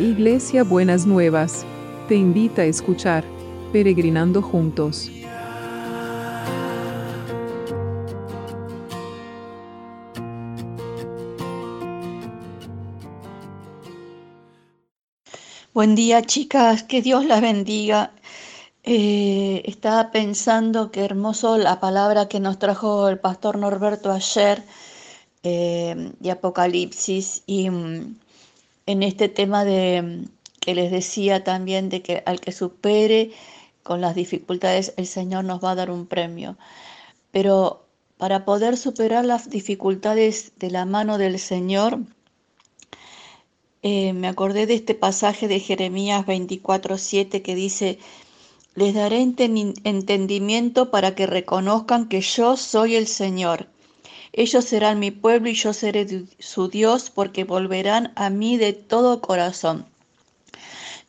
Iglesia Buenas Nuevas, te invita a escuchar Peregrinando Juntos. Buen día chicas, que Dios las bendiga. Eh, estaba pensando qué hermoso la palabra que nos trajo el pastor Norberto ayer eh, de Apocalipsis y mm, en este tema de que les decía también de que al que supere con las dificultades el Señor nos va a dar un premio. Pero para poder superar las dificultades de la mano del Señor, eh, me acordé de este pasaje de Jeremías 24:7 que dice, les daré entendimiento para que reconozcan que yo soy el Señor ellos serán mi pueblo y yo seré su Dios porque volverán a mí de todo corazón.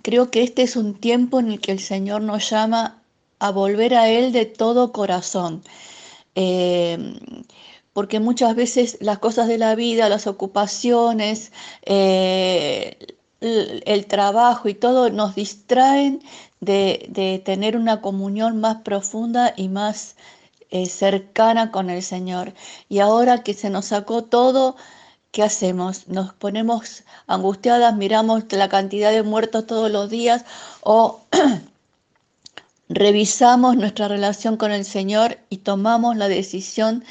Creo que este es un tiempo en el que el Señor nos llama a volver a Él de todo corazón. Eh, porque muchas veces las cosas de la vida, las ocupaciones, eh, el, trabajo y todo nos distraen de, tener una comunión más profunda y más eh, cercana con el Señor. Y ahora que se nos sacó todo, ¿qué hacemos? Nos ponemos angustiadas, miramos la cantidad de muertos todos los días o revisamos nuestra relación con el Señor y tomamos la decisión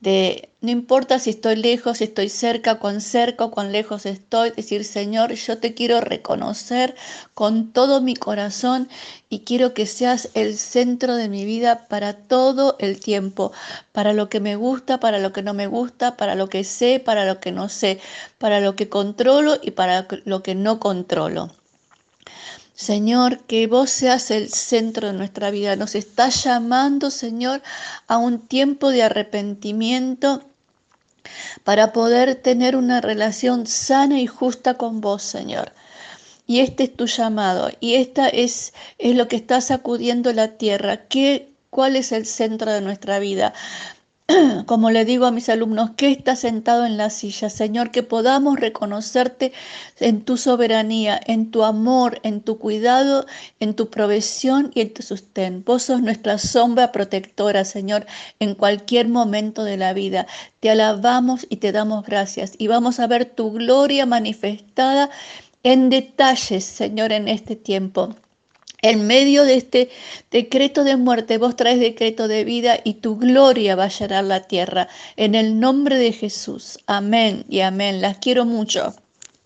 de no importa si estoy lejos, si estoy cerca, cuán cerca o cuán lejos estoy, decir, Señor, yo te quiero reconocer con todo mi corazón y quiero que seas el centro de mi vida para todo el tiempo, para lo que me gusta, para lo que no me gusta, para lo que sé, para lo que no sé, para lo que controlo y para lo que no controlo. Señor, que vos seas el centro de nuestra vida. Nos está llamando, Señor, a un tiempo de arrepentimiento para poder tener una relación sana y justa con vos, Señor. Y este es tu llamado y esta es, es lo que está sacudiendo la tierra. ¿Qué, ¿Cuál es el centro de nuestra vida? como le digo a mis alumnos, que está sentado en la silla, Señor, que podamos reconocerte en tu soberanía, en tu amor, en tu cuidado, en tu provisión y en tu sustén. Vos sos nuestra sombra protectora, Señor, en cualquier momento de la vida. Te alabamos y te damos gracias y vamos a ver tu gloria manifestada en detalles, Señor, en este tiempo. En medio de este decreto de muerte, vos traes decreto de vida y tu gloria va a llenar la tierra. En el nombre de Jesús. Amén y amén. Las quiero mucho.